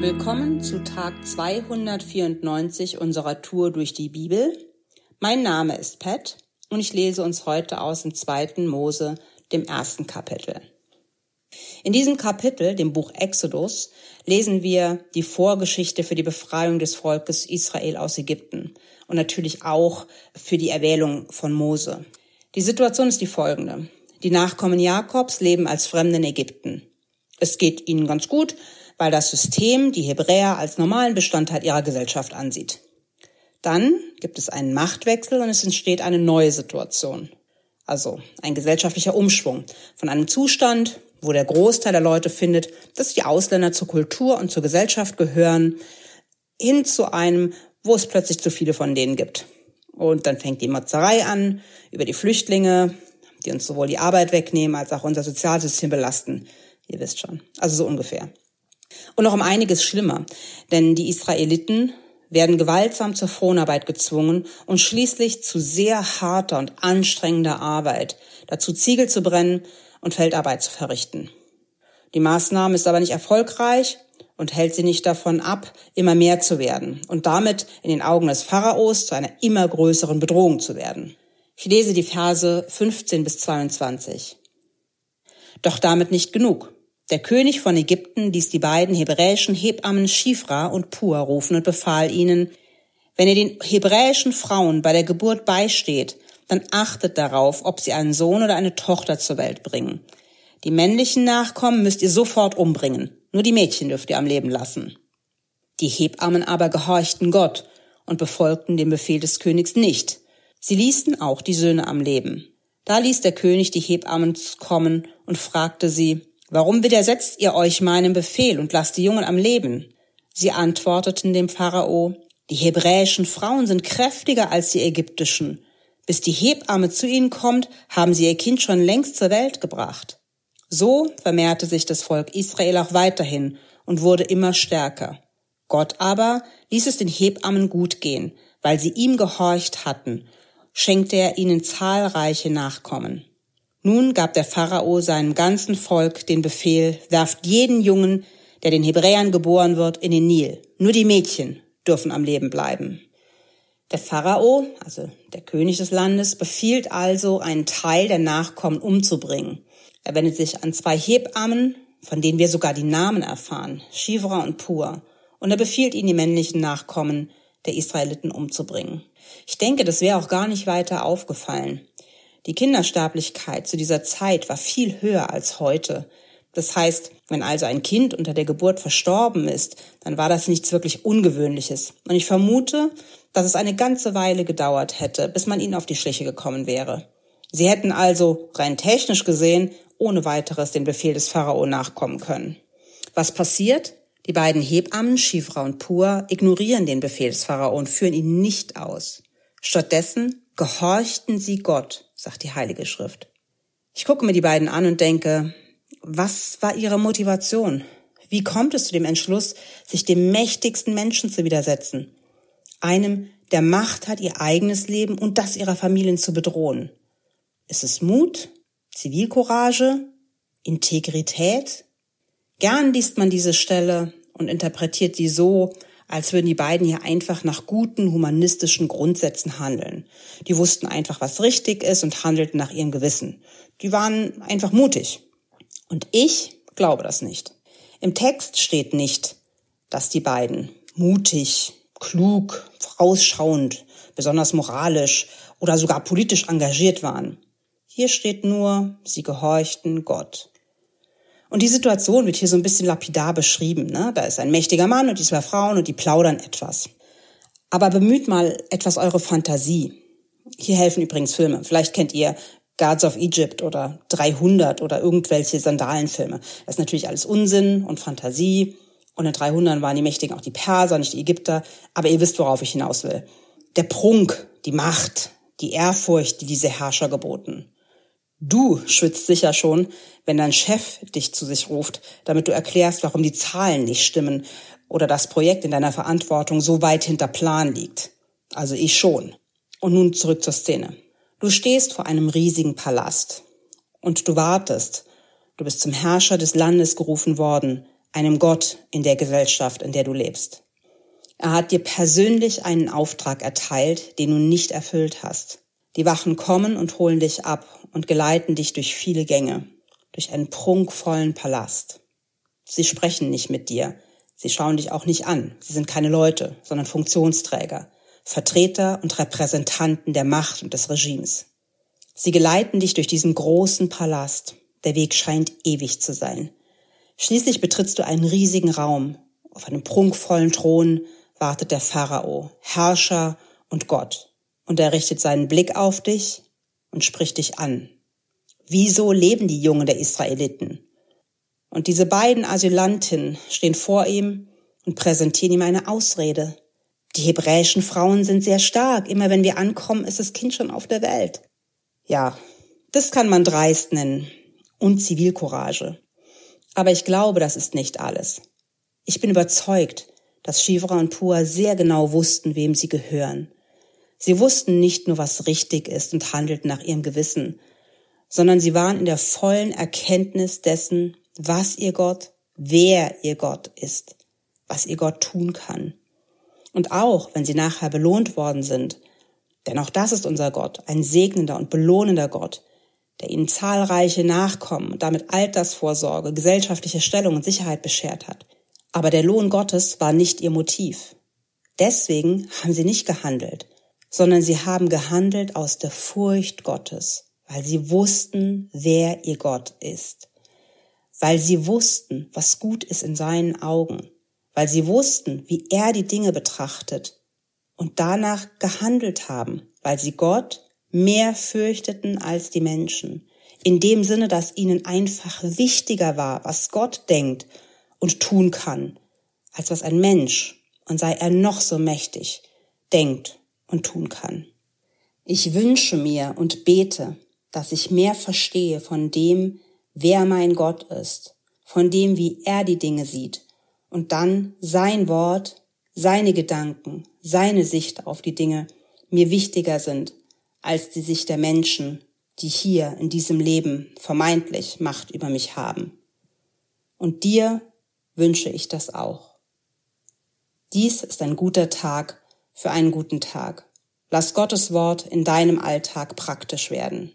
Willkommen zu Tag 294 unserer Tour durch die Bibel. Mein Name ist Pat und ich lese uns heute aus dem zweiten Mose, dem ersten Kapitel. In diesem Kapitel, dem Buch Exodus, lesen wir die Vorgeschichte für die Befreiung des Volkes Israel aus Ägypten und natürlich auch für die Erwählung von Mose. Die Situation ist die folgende. Die Nachkommen Jakobs leben als Fremde in Ägypten. Es geht ihnen ganz gut, weil das System die Hebräer als normalen Bestandteil ihrer Gesellschaft ansieht. Dann gibt es einen Machtwechsel und es entsteht eine neue Situation. Also ein gesellschaftlicher Umschwung von einem Zustand, wo der Großteil der Leute findet, dass die Ausländer zur Kultur und zur Gesellschaft gehören, hin zu einem, wo es plötzlich zu viele von denen gibt. Und dann fängt die Motzerei an über die Flüchtlinge, die uns sowohl die Arbeit wegnehmen als auch unser Sozialsystem belasten. Ihr wisst schon. Also so ungefähr. Und noch um einiges schlimmer, denn die Israeliten werden gewaltsam zur Fronarbeit gezwungen und schließlich zu sehr harter und anstrengender Arbeit, dazu Ziegel zu brennen und Feldarbeit zu verrichten. Die Maßnahme ist aber nicht erfolgreich und hält sie nicht davon ab, immer mehr zu werden und damit in den Augen des Pharaos zu einer immer größeren Bedrohung zu werden. Ich lese die Verse 15 bis 22. Doch damit nicht genug. Der König von Ägypten ließ die beiden hebräischen Hebammen Schifra und Pur rufen und befahl ihnen, wenn ihr den hebräischen Frauen bei der Geburt beisteht, dann achtet darauf, ob sie einen Sohn oder eine Tochter zur Welt bringen. Die männlichen Nachkommen müsst ihr sofort umbringen, nur die Mädchen dürft ihr am Leben lassen. Die Hebammen aber gehorchten Gott und befolgten den Befehl des Königs nicht. Sie ließen auch die Söhne am Leben. Da ließ der König die Hebammen kommen und fragte sie, Warum widersetzt ihr euch meinem Befehl und lasst die Jungen am Leben? Sie antworteten dem Pharao, die hebräischen Frauen sind kräftiger als die ägyptischen. Bis die Hebamme zu ihnen kommt, haben sie ihr Kind schon längst zur Welt gebracht. So vermehrte sich das Volk Israel auch weiterhin und wurde immer stärker. Gott aber ließ es den Hebammen gut gehen, weil sie ihm gehorcht hatten, schenkte er ihnen zahlreiche Nachkommen. Nun gab der Pharao seinem ganzen Volk den Befehl, werft jeden Jungen, der den Hebräern geboren wird, in den Nil. Nur die Mädchen dürfen am Leben bleiben. Der Pharao, also der König des Landes, befiehlt also, einen Teil der Nachkommen umzubringen. Er wendet sich an zwei Hebammen, von denen wir sogar die Namen erfahren, Shivra und Pur, und er befiehlt ihnen, die männlichen Nachkommen der Israeliten umzubringen. Ich denke, das wäre auch gar nicht weiter aufgefallen. Die Kindersterblichkeit zu dieser Zeit war viel höher als heute. Das heißt, wenn also ein Kind unter der Geburt verstorben ist, dann war das nichts wirklich Ungewöhnliches. Und ich vermute, dass es eine ganze Weile gedauert hätte, bis man ihnen auf die Schliche gekommen wäre. Sie hätten also, rein technisch gesehen, ohne weiteres den Befehl des Pharao nachkommen können. Was passiert? Die beiden Hebammen, Schifra und Pur, ignorieren den Befehl des Pharao und führen ihn nicht aus. Stattdessen gehorchten sie Gott sagt die Heilige Schrift. Ich gucke mir die beiden an und denke, was war ihre Motivation? Wie kommt es zu dem Entschluss, sich dem mächtigsten Menschen zu widersetzen? Einem, der Macht hat, ihr eigenes Leben und das ihrer Familien zu bedrohen. Ist es Mut, Zivilcourage, Integrität? Gern liest man diese Stelle und interpretiert sie so, als würden die beiden hier einfach nach guten humanistischen Grundsätzen handeln. Die wussten einfach, was richtig ist und handelten nach ihrem Gewissen. Die waren einfach mutig. Und ich glaube das nicht. Im Text steht nicht, dass die beiden mutig, klug, vorausschauend, besonders moralisch oder sogar politisch engagiert waren. Hier steht nur, sie gehorchten Gott. Und die Situation wird hier so ein bisschen lapidar beschrieben. Ne? Da ist ein mächtiger Mann und die zwei Frauen und die plaudern etwas. Aber bemüht mal etwas eure Fantasie. Hier helfen übrigens Filme. Vielleicht kennt ihr Guards of Egypt oder 300 oder irgendwelche Sandalenfilme. Das ist natürlich alles Unsinn und Fantasie. Und in 300 waren die Mächtigen auch die Perser, nicht die Ägypter. Aber ihr wisst, worauf ich hinaus will. Der Prunk, die Macht, die Ehrfurcht, die diese Herrscher geboten. Du schwitzt sicher schon, wenn dein Chef dich zu sich ruft, damit du erklärst, warum die Zahlen nicht stimmen oder das Projekt in deiner Verantwortung so weit hinter Plan liegt. Also ich schon. Und nun zurück zur Szene. Du stehst vor einem riesigen Palast und du wartest. Du bist zum Herrscher des Landes gerufen worden, einem Gott in der Gesellschaft, in der du lebst. Er hat dir persönlich einen Auftrag erteilt, den du nicht erfüllt hast. Die Wachen kommen und holen dich ab und geleiten dich durch viele Gänge, durch einen prunkvollen Palast. Sie sprechen nicht mit dir, sie schauen dich auch nicht an, sie sind keine Leute, sondern Funktionsträger, Vertreter und Repräsentanten der Macht und des Regimes. Sie geleiten dich durch diesen großen Palast. Der Weg scheint ewig zu sein. Schließlich betrittst du einen riesigen Raum. Auf einem prunkvollen Thron wartet der Pharao, Herrscher und Gott. Und er richtet seinen Blick auf dich und spricht dich an. Wieso leben die Jungen der Israeliten? Und diese beiden Asylantinnen stehen vor ihm und präsentieren ihm eine Ausrede. Die hebräischen Frauen sind sehr stark. Immer wenn wir ankommen, ist das Kind schon auf der Welt. Ja, das kann man dreist nennen und Zivilcourage. Aber ich glaube, das ist nicht alles. Ich bin überzeugt, dass Shivra und Pua sehr genau wussten, wem sie gehören. Sie wussten nicht nur, was richtig ist und handelten nach ihrem Gewissen, sondern sie waren in der vollen Erkenntnis dessen, was ihr Gott, wer ihr Gott ist, was ihr Gott tun kann. Und auch wenn sie nachher belohnt worden sind, denn auch das ist unser Gott, ein segnender und belohnender Gott, der ihnen zahlreiche Nachkommen und damit Altersvorsorge, gesellschaftliche Stellung und Sicherheit beschert hat. Aber der Lohn Gottes war nicht ihr Motiv. Deswegen haben sie nicht gehandelt, sondern sie haben gehandelt aus der Furcht Gottes, weil sie wussten, wer ihr Gott ist, weil sie wussten, was gut ist in seinen Augen, weil sie wussten, wie er die Dinge betrachtet und danach gehandelt haben, weil sie Gott mehr fürchteten als die Menschen. In dem Sinne, dass ihnen einfach wichtiger war, was Gott denkt und tun kann, als was ein Mensch, und sei er noch so mächtig, denkt und tun kann. Ich wünsche mir und bete, dass ich mehr verstehe von dem, wer mein Gott ist, von dem, wie er die Dinge sieht, und dann sein Wort seine Gedanken, seine Sicht auf die Dinge mir wichtiger sind als die Sicht der Menschen, die hier in diesem Leben vermeintlich Macht über mich haben. Und dir wünsche ich das auch. Dies ist ein guter Tag für einen guten Tag. Lass Gottes Wort in deinem Alltag praktisch werden.